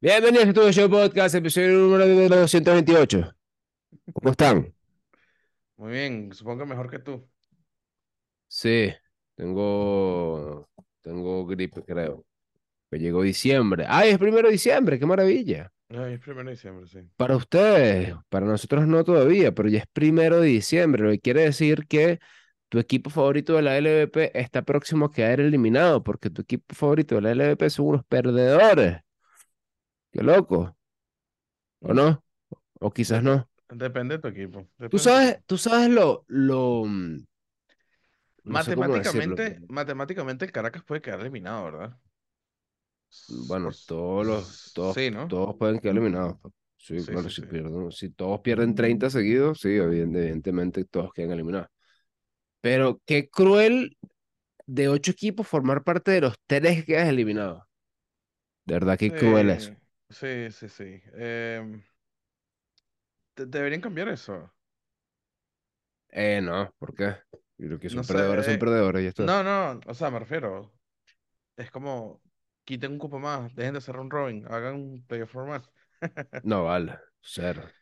Bienvenidos a tu show podcast, episodio número 228. ¿Cómo están? Muy bien, supongo mejor que tú. Sí, tengo, tengo gripe, creo. Que llegó diciembre. ¡Ay, es primero de diciembre! ¡Qué maravilla! Ay, es primero de diciembre, sí. Para ustedes, para nosotros no todavía, pero ya es primero de diciembre, lo que quiere decir que tu equipo favorito de la LVP está próximo a quedar eliminado, porque tu equipo favorito de la LVP son unos perdedores. ¡Qué loco! ¿O no? O quizás no. Depende de tu equipo. Tú depende sabes, tú sabes lo, lo, mm, no. Matemáticamente, matemáticamente el Caracas puede quedar eliminado, ¿verdad? Bueno, todos los, todos, Sí, ¿no? todos pueden quedar eliminados. pa. Sí, Sí, claro, si pierden, si todos pierden 30 seguidos, sí, evident- evidentemente todos quedan eliminados. Pero qué cruel de ocho equipos formar parte de los tres que quedas eliminados. De verdad, qué cruel eso. Sí, sí, sí. Em, de- deberían cambiar eso. Eh, no, ¿por qué? Y lo que No son sé, perdedores son eh, perdedores, y esto. no, no, o sea, me refiero. Es como, quiten un cupo más, dejen de hacer un robin, hagan un playoff format. No vale, cero.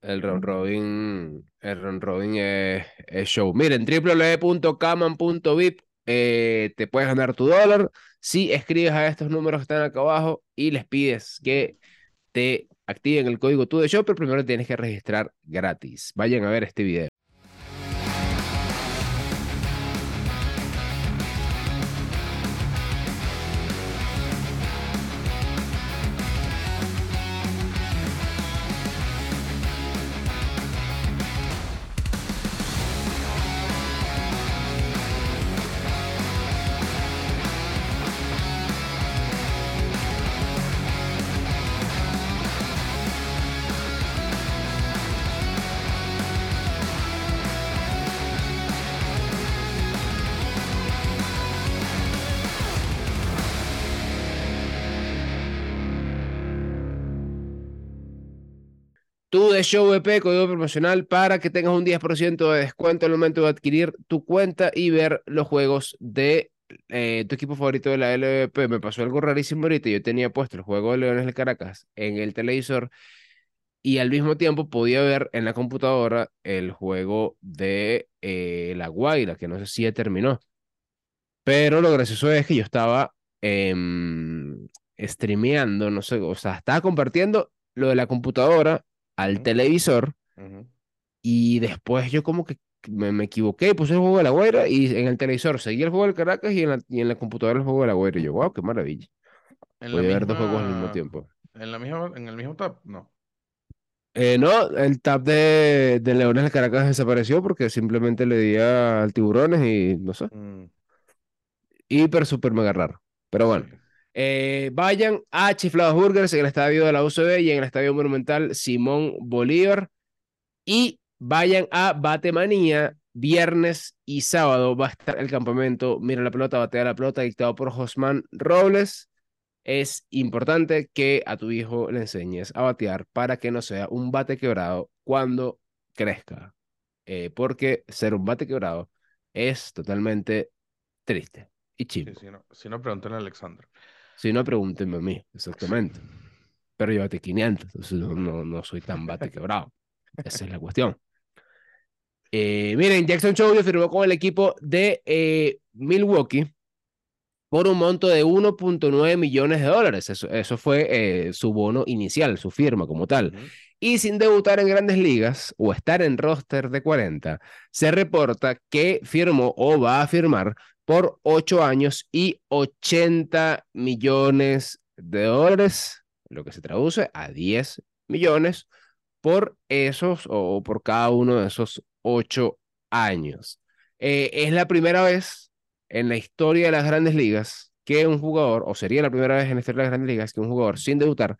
El round robin, el round robin es, es show. Miren, www.caman.vip eh, te puedes ganar tu dólar si escribes a estos números que están acá abajo y les pides que te activen el código tú de show, pero primero tienes que registrar gratis. Vayan a ver este video. Tú de Show VP, código promocional para que tengas un 10% de descuento al momento de adquirir tu cuenta y ver los juegos de eh, tu equipo favorito de la LVP. Me pasó algo rarísimo ahorita. Yo tenía puesto el juego de Leones del Caracas en el televisor y al mismo tiempo podía ver en la computadora el juego de eh, La Guaira, que no sé si ya terminó. Pero lo gracioso es que yo estaba em, streameando, no sé, o sea, estaba compartiendo lo de la computadora al televisor y después yo como que me, me equivoqué puse el juego de la Guaira y en el televisor seguí el juego del Caracas y en la, y en la computadora el juego de la Guaira. Y yo, wow, qué maravilla. En ver dos juegos al mismo tiempo. en la misma, en el mismo tab, no. Eh, no, el tab de, de Leones del Caracas desapareció porque simplemente le di a- al tiburones y no sé, Mm, hiper, super mega raro. Pero bueno. sí. Eh, vayan a Chiflados Burgers en el estadio de la UCB y en el estadio monumental Simón Bolívar. Y vayan a Batemanía viernes y sábado. Va a estar el campamento. Mira la pelota, batea la pelota, dictado por Josman Robles. Es importante que a tu hijo le enseñes a batear para que no sea un bate quebrado cuando crezca. Eh, porque ser un bate quebrado es totalmente triste y Sí, chimbo. si no, si no, pregúntale a Alexandra. Si no, pregúntenme a mí, exactamente. Pero yo bate 500, entonces no, no, no soy tan bate quebrado. Esa es la cuestión. Eh, miren, Jackson Chourio firmó con el equipo de eh, Milwaukee por un monto de 1.9 millones de dólares. Eso, eso fue eh, su bono inicial, su firma como tal. Y sin debutar en grandes ligas o estar en roster de 40, se reporta que firmó o va a firmar por 8 años y 80 millones de dólares, lo que se traduce a 10 millones por esos o por cada uno de esos 8 años. Eh, es la primera vez en la historia de las grandes ligas que un jugador, o sería la primera vez en la historia de las grandes ligas que un jugador sin debutar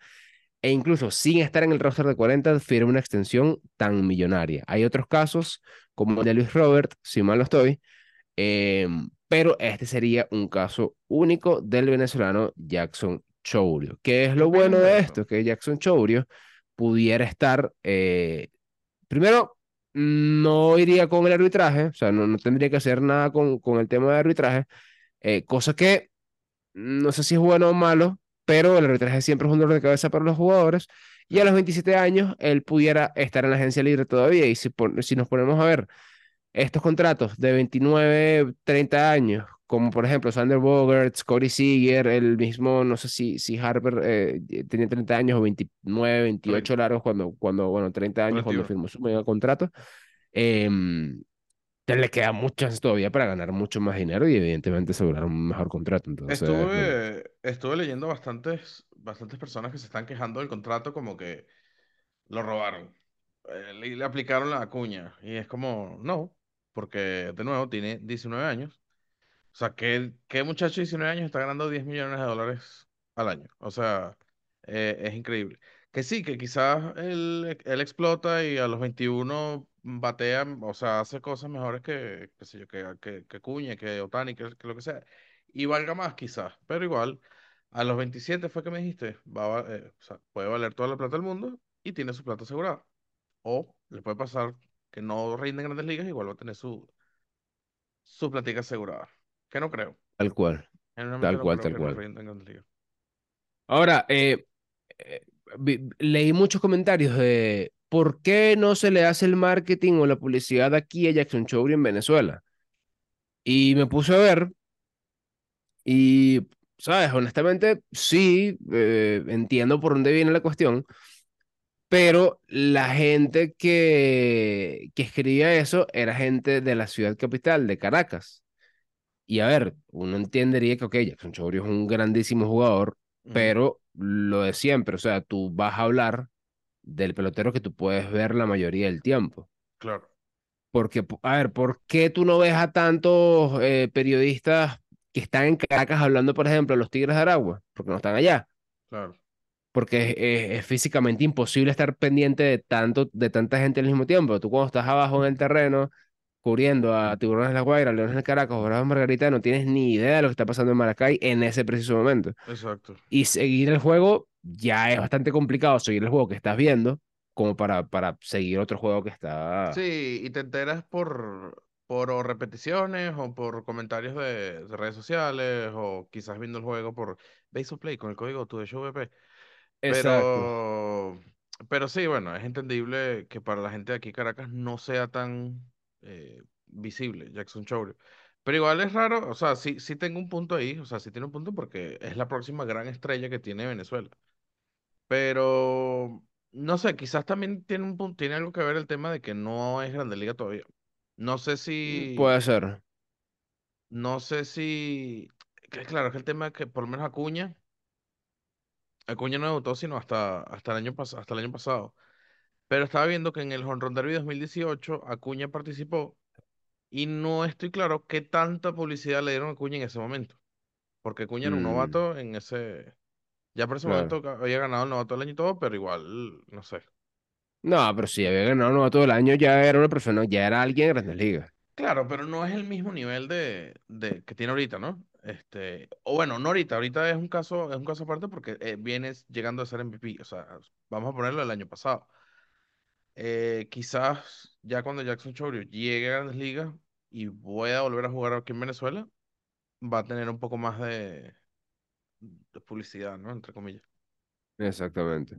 e incluso sin estar en el roster de 40 firma una extensión tan millonaria. Hay otros casos, como el de Luis Robert, si mal no estoy, eh, pero este sería un caso único del venezolano Jackson Chourio. ¿Qué es ¿Qué lo bueno de esto? Que Jackson Chourio pudiera estar, eh, primero, no iría con el arbitraje, o sea, no, no tendría que hacer nada con, con el tema de arbitraje, eh, cosa que no sé si es bueno o malo, pero el arbitraje siempre es un dolor de cabeza para los jugadores. Y a los 27 años, él pudiera estar en la agencia libre todavía. Y si, si nos ponemos a ver estos contratos de 29, 30 años, como por ejemplo Sander Bogarts, Corey Seager, el mismo, no sé si, si Harper eh, tenía 30 años o 29, 28 largos cuando, cuando, bueno, 30 años cuando firmó su mega contrato. Eh, le queda muchas todavía para ganar mucho más dinero y evidentemente asegurar un mejor contrato. Entonces, estuve, estuve leyendo bastantes, bastantes personas que se están quejando del contrato como que lo robaron. Eh, le, le, aplicaron la cuña y es como, no, porque de nuevo tiene 19 años. O sea, ¿qué, qué muchacho de 19 años está ganando 10 millones de dólares al año? O sea, eh, es increíble. Que sí, que quizás él, él explota y a los 21 batea, o sea, hace cosas mejores que, qué sé yo, que, que, que Cuña, que Otani, que, que, lo que sea. Y valga más quizás, pero igual, a los 27 fue que me dijiste, va eh, o sea, puede valer toda la plata del mundo y tiene su plata asegurada. O le puede pasar que no rinde en grandes ligas, igual va a tener su, su platica asegurada. Que no creo. Tal cual. Tal cual, tal cual. No Ahora, eh, eh, leí muchos comentarios de por qué no se le hace el marketing o la publicidad aquí a Jackson Chowry en Venezuela. Y me puse a ver y, ¿sabes? Honestamente, sí, eh, entiendo por dónde viene la cuestión, pero la gente que, que escribía eso era gente de la ciudad capital, de Caracas. Y a ver, uno entendería que, ok, Jackson Chowry es un grandísimo jugador, pero lo de siempre, o sea, tú vas a hablar del pelotero que tú puedes ver la mayoría del tiempo. Claro. Porque, a ver, ¿por qué tú no ves a tantos eh, periodistas que están en Caracas hablando, por ejemplo, de los Tigres de Aragua? Porque no están allá. Claro. Porque es, es, físicamente imposible estar pendiente de, tanto, de tanta gente al mismo tiempo. Tú cuando estás abajo en el terreno, cubriendo a Tiburones de la Guaira, Leones del Caracas Bravos Margarita, no tienes ni idea de lo que está pasando en Maracay en ese preciso momento. Exacto. Y seguir el juego ya es bastante complicado, seguir el juego que estás viendo, como para, para seguir otro juego que está... Sí, y te enteras por, por repeticiones o por comentarios de, de redes sociales o quizás viendo el juego por Base of Play con el código tu de VP. Pero, pero sí, bueno, es entendible que para la gente de aquí Caracas no sea tan eh, visible Jackson Chowder. Pero igual es raro, o sea, sí, sí tengo un punto ahí, o sea, sí tiene un punto porque es la próxima gran estrella que tiene Venezuela. Pero, no sé, quizás también tiene, un punto, tiene algo que ver el tema de que no es Grande Liga todavía. No sé si... Puede ser. No sé si... Claro, es que el tema es que por lo menos Acuña... Acuña no debutó sino hasta, hasta, el año hasta el año pasado. Pero estaba viendo que en el Home Run Derby 2018 Acuña participó y no estoy claro qué tanta publicidad le dieron a Acuña en ese momento. Porque Acuña era un Mm, novato en ese... Ya por ese claro. momento había ganado el novato del año y todo, pero igual, no sé. No, pero si había ganado uno todo el año, ya era una persona, ya era alguien en Grandes Ligas. Claro, pero no es el mismo nivel de, de que tiene ahorita, ¿no? Este, o bueno, no ahorita, ahorita es un caso, es un caso aparte porque eh, vienes llegando a ser MVP, o sea, vamos a ponerlo el año pasado. Eh, quizás ya cuando Jackson Chourio llegue a Grandes Ligas y pueda volver a jugar aquí en Venezuela, va a tener un poco más de, de publicidad, ¿no? Entre comillas. Exactamente.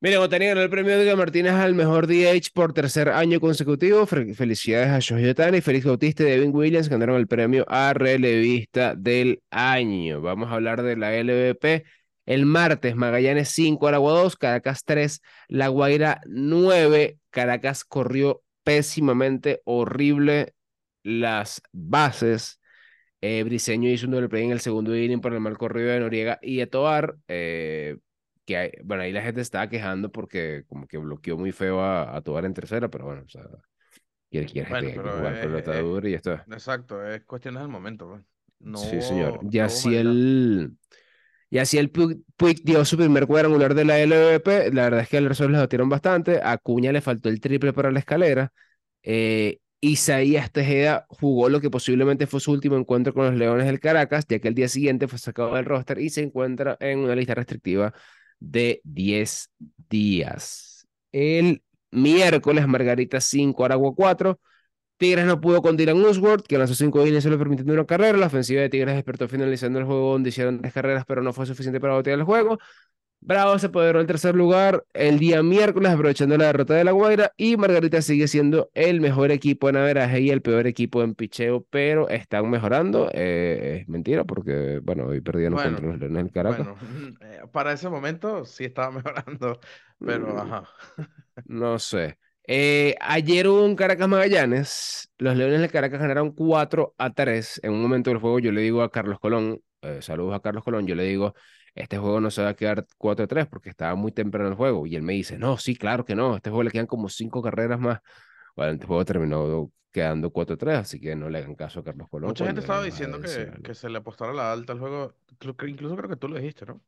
Miren, obtenieron el premio de Martínez al mejor DH por tercer año consecutivo. Fe- Felicidades a Shohei Ohtani, Félix Bautista y Devin Williams ganaron el premio a relevista del año. Vamos a hablar de la LVP. El martes, Magallanes 5, Aragua 2, Caracas 3, La Guaira 9. Caracas corrió pésimamente, horrible las bases. Eh, Briseño hizo un doble play en el segundo inning por el mal corrido de Noriega y de Tobar. Eh, que hay- bueno, ahí la gente estaba quejando porque como que bloqueó muy feo a, a Tobar en tercera, pero bueno, o sea, quiere, quiere Bueno, pero jugar es, pelota es- dura y esto es. exacto, es cuestiones del momento, pues. No Sí, señor. Y no así maldad. el, y así el Puig, Puig dio su primer cuadrangular de la LVP. La verdad es que el resto les batieron bastante. A Acuña le faltó el triple para la escalera. Eh, Isaías Tejeda jugó lo que posiblemente fue su último encuentro con los Leones del Caracas, ya que el día siguiente fue sacado del roster y se encuentra en una lista restrictiva de 10 días. El miércoles, Margarita 5, Aragua 4, Tigres no pudo con Dylan Usworth, que lanzó cinco innings solo permitiendo una carrera. La ofensiva de Tigres despertó finalizando el juego donde hicieron tres carreras, pero no fue suficiente para botear el juego. Bravo se apoderó el tercer lugar el día miércoles, aprovechando la derrota de La Guaira. Y Margarita sigue siendo el mejor equipo en averaje y el peor equipo en picheo, pero están mejorando. Eh, es mentira, porque, bueno, hoy perdieron Bueno, contra los Leones del Caracas. bueno, eh, para ese momento sí estaba mejorando, pero Mm, ajá. No sé. Eh, ayer hubo un Caracas Magallanes. Los Leones del Caracas ganaron 4 a 3. En un momento del juego, yo le digo a Carlos Colón, saludos a Carlos Colón, yo le digo, este juego no se va a quedar 4 a 3 porque estaba muy temprano el juego. Y él me dice, no, sí, claro que no. Este juego le quedan como 5 carreras más. Bueno, este juego terminó quedando 4 a 3, así que no le hagan caso a Carlos Colón. Mucha gente estaba a diciendo que, que se le apostara la alta al juego. Incluso creo que tú lo dijiste, ¿no?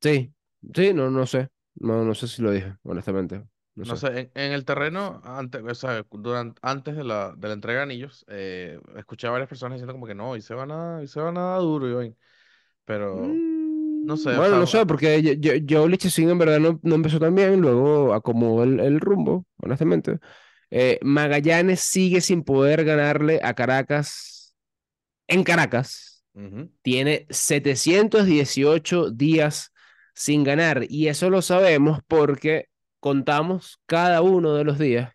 Sí, sí, no, no sé. No, no sé si lo dije, honestamente. No No sé. sé, en, en el terreno, antes, o sea, durante, antes de la, de la entrega de anillos, eh, escuché a varias personas diciendo como que no, y se van a, y se van a dar duro, Iván. Pero, no sé, Bueno, no sé, a- porque yo, yo, Lichesing en verdad no, no empezó tan bien, luego acomodó el, el rumbo, honestamente. Eh, Magallanes sigue sin poder ganarle a Caracas en Caracas. ujú, Tiene 718 días sin ganar y eso lo sabemos porque contamos cada uno de los días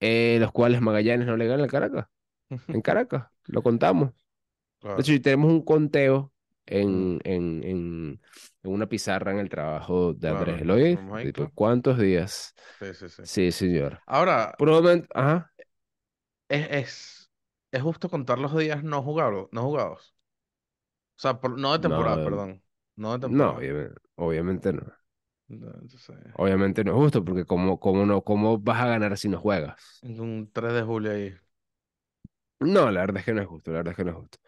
eh, los cuales Magallanes no le gana al Caracas. En Caracas, lo contamos. De hecho, si tenemos un conteo en, en, en, en una pizarra en el trabajo de Andrés claro, Eloy. ¿cuántos días? Sí, sí, sí. Sí, señor. Ahora, momento, ajá. es, es, es justo contar los días no jugados, no jugados. O sea, por- no de temporada, No, perdón. No de no, temporada. obviamente, obviamente no. No, Entonces, Obviamente no es justo, porque ¿cómo, cómo, no, cómo vas a ganar si no juegas? un 3 de julio ahí. No, la verdad es que no es justo, la verdad es que no es justo.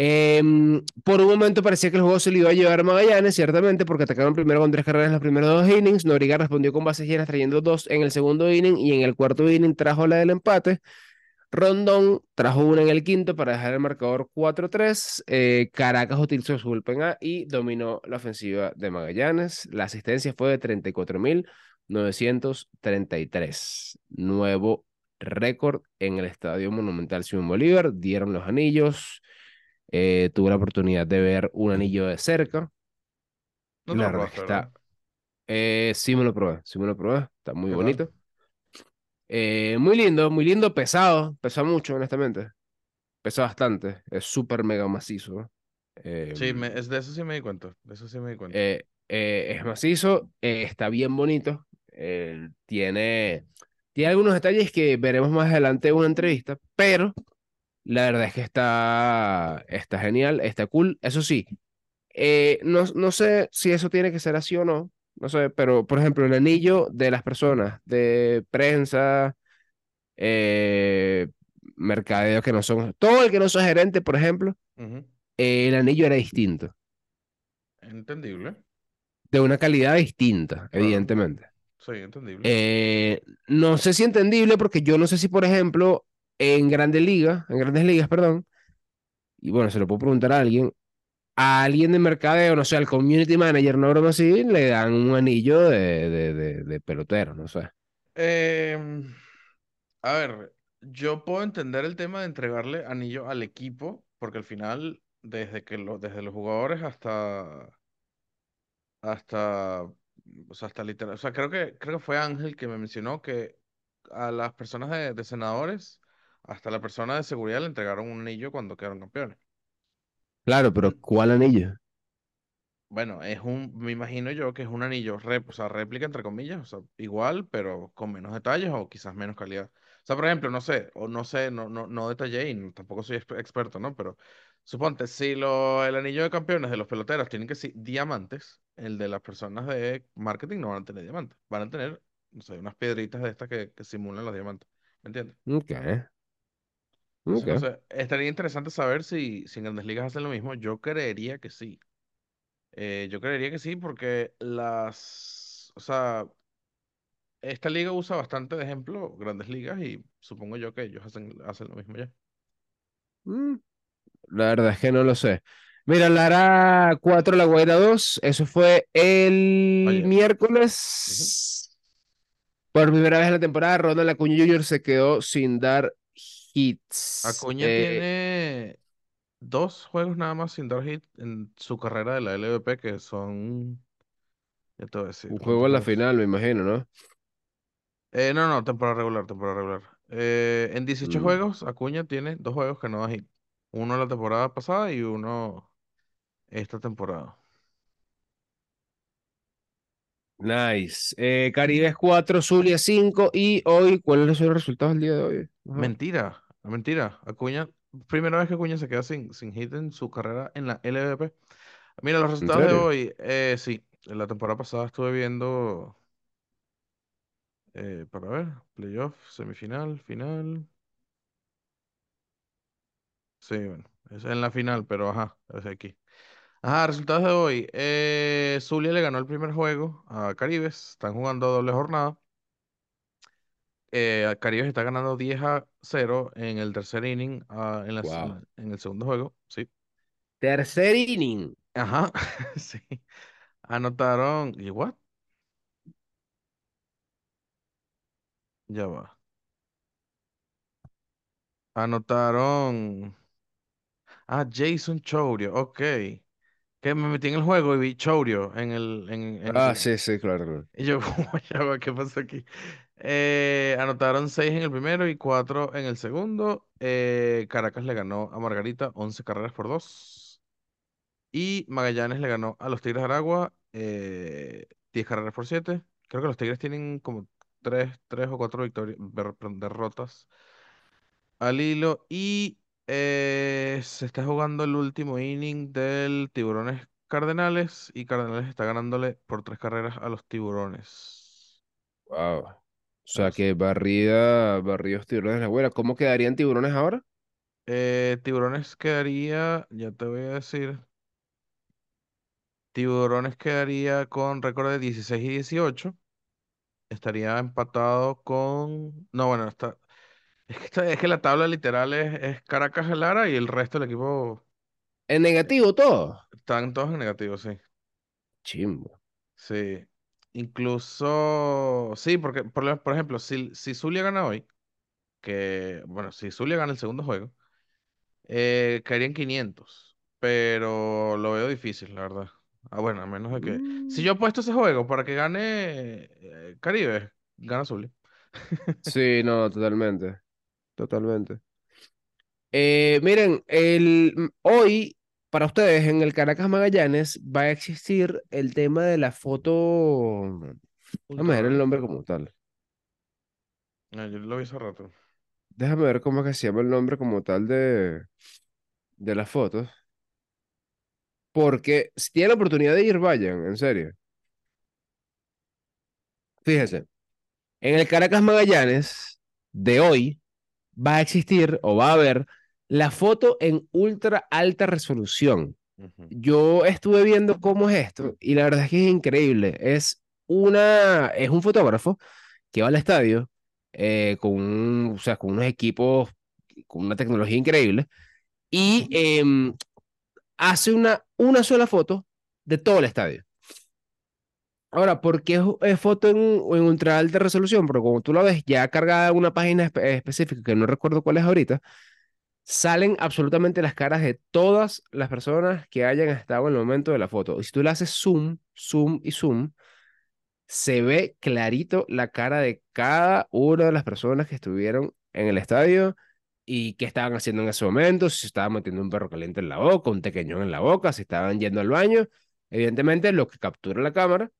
Em, por un momento parecía que el juego se le iba a llevar a Magallanes, ciertamente, porque atacaron primero con tres carreras en los primeros dos innings. Noriga respondió con bases llenas, trayendo dos en el segundo inning y en el cuarto inning trajo la del empate. Rondón trajo una en el quinto para dejar el marcador 4-3. Eh, Caracas utilizó su bullpen A y dominó la ofensiva de Magallanes. La asistencia fue de 34.933. Nuevo récord en el Estadio Monumental Simón Bolívar. Dieron los anillos. Eh, tuve la oportunidad de ver un anillo de cerca. No La verdad que está. eh, sí me lo probé, sí me lo probé. Está muy bonito. Eh, muy lindo, muy lindo, pesado. Pesa mucho, honestamente. Pesa bastante. Es súper mega macizo. Sí, me, es de eso sí me di cuenta. De eso sí me di cuenta. eh, eh, es macizo, eh, está bien bonito. tiene, tiene algunos detalles que veremos más adelante en una entrevista, pero la verdad es que está, está genial, está cool. Eso sí, eh, no, no sé si eso tiene que ser así o no. No sé, pero por ejemplo, el anillo de las personas de prensa, eh, mercadeo que no son, todo el que no son gerente, por ejemplo, eh, el anillo era distinto, Entendible. de una calidad distinta, Claro. evidentemente. Sí, entendible. Eh, no sé si entendible, porque yo no sé si, por ejemplo, en Grandes Ligas, en Grandes Ligas, perdón, y bueno, se lo puedo preguntar a alguien, a alguien de mercadeo, no sé, al community manager, una broma así, le dan un anillo de, de, de, de pelotero, no sé. Em, a ver, yo puedo entender el tema de entregarle anillo al equipo, porque al final, desde que lo, desde los jugadores hasta, hasta, o sea, hasta literal, o sea, creo que, creo que fue Ángel que me mencionó que a las personas de, de senadores, hasta la persona de seguridad le entregaron un anillo cuando quedaron campeones. Claro, pero ¿cuál anillo? Bueno, es un, me imagino yo que es un anillo, rep- o sea, réplica entre comillas, o sea, igual, pero con menos detalles o quizás menos calidad. O sea, por ejemplo, no sé, o no sé, no, no, no detallé y no- tampoco soy exper- experto, ¿no? Pero suponte, si lo, el anillo de campeones de los peloteros tienen que ser diamantes, el de las personas de marketing no van a tener diamantes, van a tener, no sé, unas piedritas de estas que, que simulan los diamantes, ¿me entiendes? Ok, Entonces, estaría interesante saber si, si en Grandes Ligas hacen lo mismo, yo creería que sí. Eh, yo creería que sí, porque las, o sea, esta liga usa bastante de ejemplo grandes ligas y supongo yo que ellos hacen, hacen lo mismo ya. Mm, La verdad es que no lo sé. Mira, Lara 4, La Guaira 2, eso fue el miércoles Por primera vez en la temporada, Ronald Acuña Jr. se quedó sin dar hits. Acuña Eh, tiene dos juegos nada más sin dar hit en su carrera de la LVP, que son, ya te voy a decir, un juego ¿cuántos en la final, me imagino, ¿no? Eh, no, no, temporada regular, temporada regular. Eh, en dieciocho Mm, juegos, Acuña tiene dos juegos que no da hit. Uno la temporada pasada y uno esta temporada. nice. Eh, Caribes 4, Zulia 5. Y hoy, ¿cuáles son los resultados del día de hoy? Ajá. Mentira, mentira. Acuña, primera vez que Acuña se queda sin, sin hit en su carrera en la LVP. Mira, los ¿En resultados de hoy, eh, sí, en la temporada pasada estuve viendo, eh, para ver, playoff, semifinal, final. Sí, bueno, es en la final, pero ajá, es aquí. Ajá, resultados de hoy. Eh, Zulia le ganó el primer juego a Caribes, están jugando doble jornada. Eh, Caribes está ganando 10 a cero en el tercer inning, ah, en Wow. el segundo juego, sí. Tercer inning. Ajá, sí. Anotaron, ¿y what? Ya va. Anotaron. Ah, Jason Chourio, ok. Que me metí en el juego y vi Chourio en el, en, en- Ah, sí, sí, claro. claro. Y yo, ya va, ¿qué pasó aquí? Eh, anotaron 6 en el primero y 4 en el segundo. Eh, Caracas le ganó a Margarita 11 carreras por 2. Y Magallanes le ganó a los Tigres de Aragua eh, 10 carreras por 7. Creo que los Tigres tienen como 3, 3 o 4 victorias, derrotas al hilo. Y eh, se está jugando el último inning del Tiburones Cardenales. Y Cardenales está ganándole por 3 carreras a los Tiburones. Wow. O sea que barrida, barridos tiburones la abuela. ¿Cómo quedarían tiburones ahora? Eh, Tiburones quedaría, ya te voy a decir, Tiburones quedaría con récord de 16 y 18. Estaría empatado con... No, bueno, está... Es que, es que la tabla literal es, es Caracas Lara y el resto del equipo En negativo todo. están todos en negativo, sí. Chimbo. Sí. Incluso, sí, porque, por, lo- por ejemplo, si, si Zulia gana hoy, que, bueno, si Zulia gana el segundo juego, eh, caerían 500, pero lo veo difícil, la verdad. Ah, bueno, a menos de que... Si Mm. yo apuesto ese juego para que gane eh, Caribe, gana Zulia. Sí, no, totalmente. Totalmente. Eh, miren, el, mm, hoy para ustedes en el Caracas Magallanes va a existir el tema de la foto. Déjame ver el nombre como tal. Ah, yo lo vi hace rato. Déjame ver cómo es que se llama el nombre como tal de, de las fotos. Porque si tienen la oportunidad de ir, vayan, en serio. Fíjense, en el Caracas Magallanes de hoy va a existir o va a haber la foto en ultra alta resolución. Yo estuve viendo cómo es esto y la verdad es que es increíble. Es una, es un fotógrafo que va al estadio eh, con, un- o sea, con unos equipos, con una tecnología increíble y em, hace una, una sola foto de todo el estadio. Ahora, ¿por qué es, foto en, en ultra alta resolución? Porque como tú lo ves ya cargada en una página espe- específica que no recuerdo cuál es ahorita, salen absolutamente las caras de todas las personas que hayan estado en el momento de la foto. Y si tú le haces zoom, zoom y zoom, se ve clarito la cara de cada una de las personas que estuvieron en el estadio y qué estaban haciendo en ese momento, si estaban metiendo un perro caliente en la boca, un tequeñón en la boca, si estaban yendo al baño. Evidentemente, lo que captura la cámara,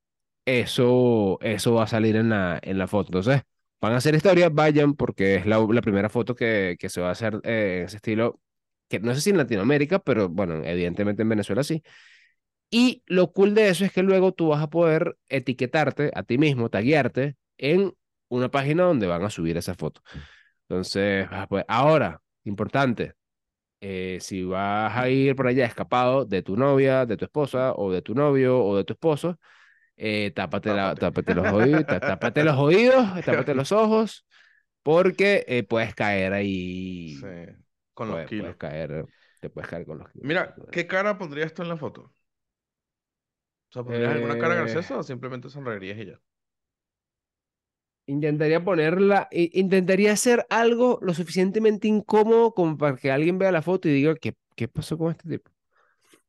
eso, eso va a salir en la, en la foto. Entonces, van a hacer historia, vayan, porque es la, la primera foto que, que se va a hacer eh, en ese estilo, que no sé si en Latinoamérica, pero bueno, evidentemente en Venezuela sí. Y lo cool de eso es que luego tú vas a poder etiquetarte a ti mismo, taguearte en una página donde van a subir esa foto. Entonces, vas a poder- ahora, importante, eh, si vas a ir por allá escapado de tu novia, de tu esposa, o de tu novio, o de tu esposo, eh, tápate, la, Tápate. tápate los oídos, tá- tápate los oídos, tápate los ojos, porque eh, puedes caer ahí, Sí, con los kilos. puedes caer, te puedes caer con los kilos. Mira, ¿qué cara pondrías tú en la foto? O sea, ¿pondrías alguna cara Eh, graciosa o simplemente sonreirías y ya? Intentaría ponerla, intentaría hacer algo lo suficientemente incómodo como para que alguien vea la foto y diga, ¿qué, qué pasó con este tipo?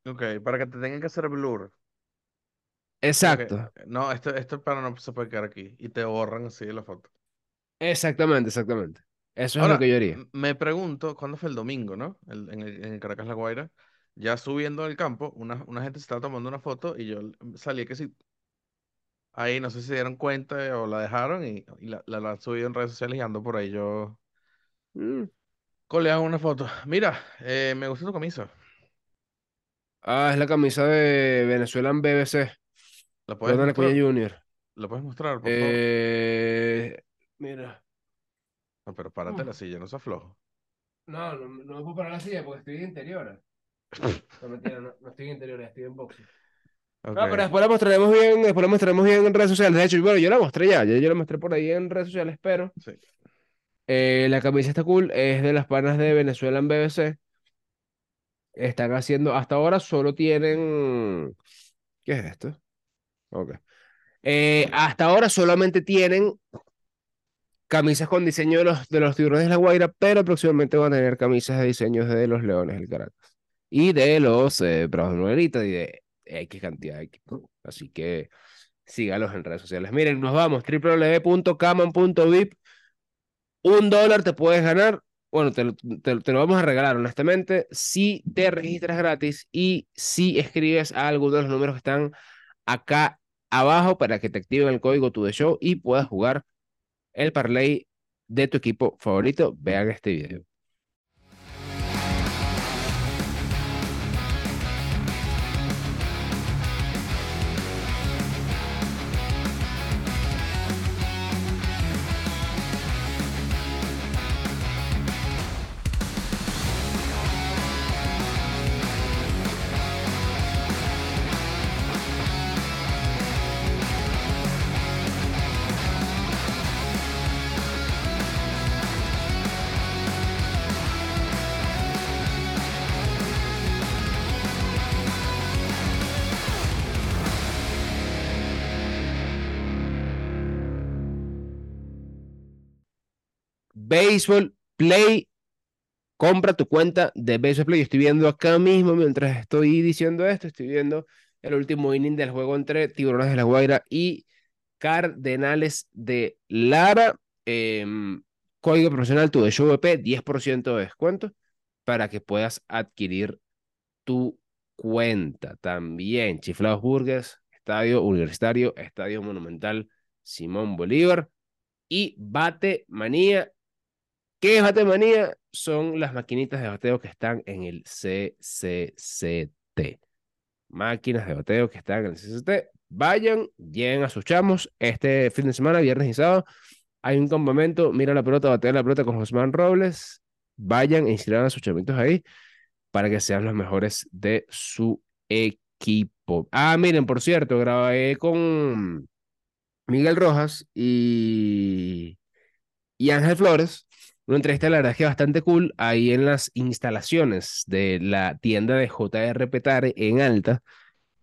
Ok, para que te tengan que hacer blur. Exacto, no, esto, esto para no se puede quedar aquí. Y te borran así de la foto. exactamente, exactamente. Eso es lo que yo haría. me pregunto, ¿cuándo fue el domingo, no? El- en, el, en Caracas La Guaira. Ya subiendo al campo, una, una gente se estaba tomando una foto y yo salí que sí. Ahí no sé si se dieron cuenta o la dejaron y, y la, la, la han subido en redes sociales y ando por ahí yo Mm. coleando una foto. Mira, eh, me gusta tu camisa. Ah, es la camisa de Venezuelan BBC, ¿La puedes Ronald Acuña mostrar? Jr. ¿La puedes mostrar, por favor? Eh, mira. No, pero párate la silla, no se aflojo. No, no, no me puedo parar la silla porque estoy en interior. No, mentira, no, no estoy en interior, estoy en boxing. Ok. No, pero después la mostraremos bien, después la mostraremos bien en redes sociales. De hecho, bueno, yo la mostré ya, ya yo la mostré por ahí en redes sociales, pero Sí. eh, la camisa está cool, es de las panas de Venezuela en BBC. Están haciendo, hasta ahora solo tienen, ¿qué es esto? Ok. Eh, hasta ahora solamente tienen camisas con diseño de los, de los tiburones de la Guaira, pero próximamente van a tener camisas de diseños de los Leones del Caracas y de los eh, Bravos de Nuevrita y de X cantidad de equipos. Así que sígalos en redes sociales. Miren, nos vamos, www.caman.vip. Un dólar te puedes ganar. Bueno, te lo vamos a regalar, honestamente, si te registras gratis y si escribes a alguno de los números que están acá abajo para que te activen el código tu de show y puedas jugar el parlay de tu equipo favorito. Vean este video. Baseball Play. Compra tu cuenta de Baseball Play. Yo estoy viendo acá mismo, mientras estoy diciendo esto, estoy viendo el último inning del juego entre Tiburones de la Guaira y Cardenales de Lara. Em, código profesional tu de show VP, 10% de descuento para que puedas adquirir tu cuenta. También Chiflados Burgers, Estadio Universitario, Estadio Monumental Simón Bolívar y Bate Manía. ¿Qué es Bate Manía? Son las maquinitas de bateo que están en el CCCT. Máquinas de bateo que están en el CCCT. Vayan, lleguen a sus chamos. Este fin de semana, viernes y sábado, hay un campamento. Mira la pelota, batea la pelota con Josman Robles. Vayan e inscriban a sus chamitos ahí para que sean los mejores de su equipo. Ah, miren, por cierto, grabé con Miguel Rojas y, y Ángel Flores. Una entrevista, la verdad es que bastante cool, ahí en las instalaciones de la tienda de JR Petare en Alta.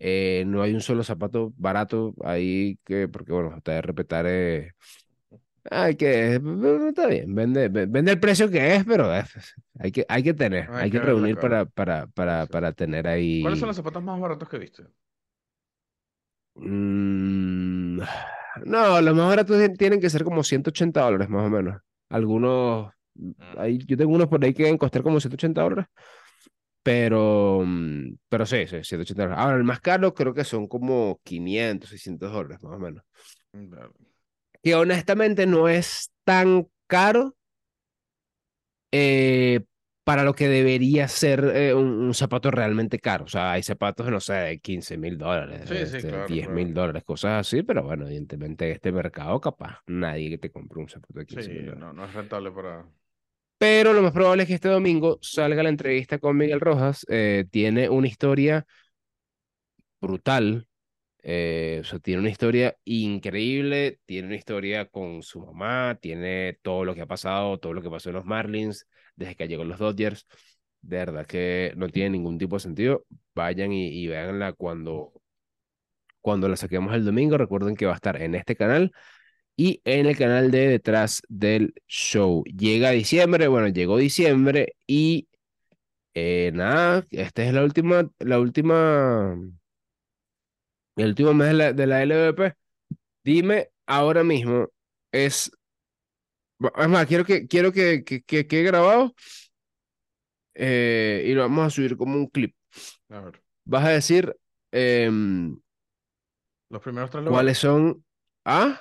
Eh, no hay un solo zapato barato ahí, que, porque bueno, JR Petare, hay que, está bien, vende, vende el precio que es, pero es- hay que, hay que tener, Hay hay que reunir para, para, para, para tener ahí. ¿Cuáles son los zapatos más baratos que viste? Mm, no, los más baratos tien- tienen que ser como 180 dólares más o menos. Algunos, ahí, yo tengo unos por ahí que deben costar como 180 dólares, pero, mm, pero sí, sí, 180 dólares. Ahora, el más caro creo que son como 500, 600 dólares más o menos. Claro. Que honestamente no es tan caro eh, para lo que debería ser eh, un, un zapato realmente caro. O sea, hay zapatos, no sé, de 15 mil dólares, Sí, sí, este, claro, 10 mil claro. dólares, cosas así, pero bueno, evidentemente en este mercado capaz nadie que te compre un zapato de 15 Sí, mil dólares. no, no es rentable para... Pero lo más probable es que este domingo salga la entrevista con Miguel Rojas. eh, tiene una historia brutal. eh, tiene una historia increíble. Tiene una historia con su mamá. Tiene todo lo que ha pasado, todo lo que pasó en los Marlins desde que llegó los Dodgers. De verdad que no tiene ningún tipo de sentido. Vayan y, y véanla cuando, cuando la saquemos el domingo. Recuerden que va a estar en este canal y en el canal de Detrás del Show. Llega diciembre, bueno, llegó diciembre y eh, nada, esta es la última, la última, el último mes de la, de la LVP. Dime ahora mismo, es, es más, quiero que, quiero que, que, que quede grabado eh, y lo vamos a subir como un clip. A ver. Vas a decir em, Los primeros tres cuáles lugares. son. ¿Ah?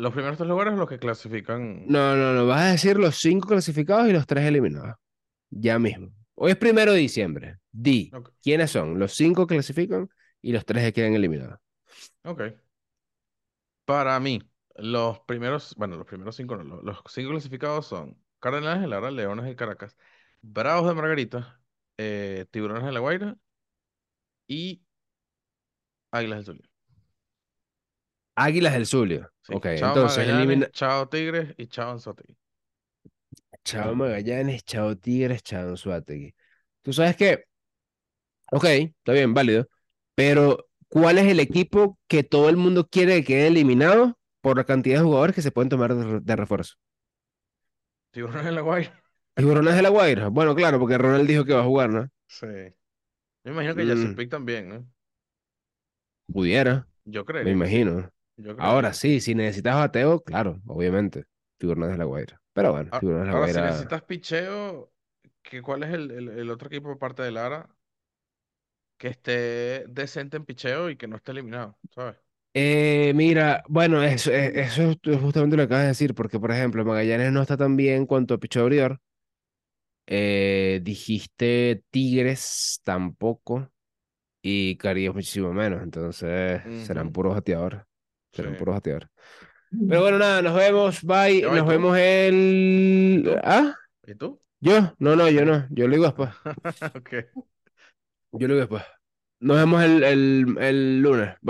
Los primeros tres lugares los que clasifican. No, no, no. Vas a decir los cinco clasificados y los tres eliminados. Ya mismo. Hoy es primero de diciembre. Di. Ok. ¿Quiénes son? Los cinco clasifican y los tres que quedan eliminados. Ok. Para mí, los primeros, bueno, los primeros cinco, no, los, los cinco clasificados son Cardenales de Lara, Leones de Caracas, Bravos de Margarita, eh, Tiburones de La Guaira y Águilas del Zulia. Águilas del Zulia. Sí. Ok, Chao entonces elimina. Chao Tigres y Chao Anzoátegui. Chao Magallanes, chao Tigres, chao Anzoátegui. Tú sabes que, ok, está bien, válido, pero ¿cuál es el equipo que todo el mundo quiere que quede eliminado por la cantidad de jugadores que se pueden tomar de, de refuerzo? Tiburones de La Guaira. Tiburones de la Guaira. Bueno, claro, porque Ronald dijo que va a jugar, ¿no? Sí. Me imagino que Mm, Pick también, ¿no? pudiera, Yo me que sí. imagino. Yo Ahora sí, si necesitas bateo, claro, obviamente. Tiburones de la Guaira. Pero bueno, A- Tiburones de la Ahora, si necesitas picheo, ¿qué, cuál es el, el- el otro equipo aparte de Lara que esté decente en picheo y que no esté eliminado, ¿sabes? Eh, mira, bueno, eso, eh, eso es justamente lo que acabas de decir, porque por ejemplo, Magallanes no está tan bien en cuanto a picheo abridor. Eh, dijiste Tigres tampoco y Caribe muchísimo menos, entonces serán Ujú, puros bateadores. Sí. Serán puros bateadores. Pero bueno, nada, nos vemos, bye, Ya va, ¿y nos tú? vemos ¿Y el... ¿Ah? ¿Y tú? ¿Yo? No, no, yo no, yo lo digo después, Ok. yo lo digo después. Nos vemos el, el, el lunes, bye.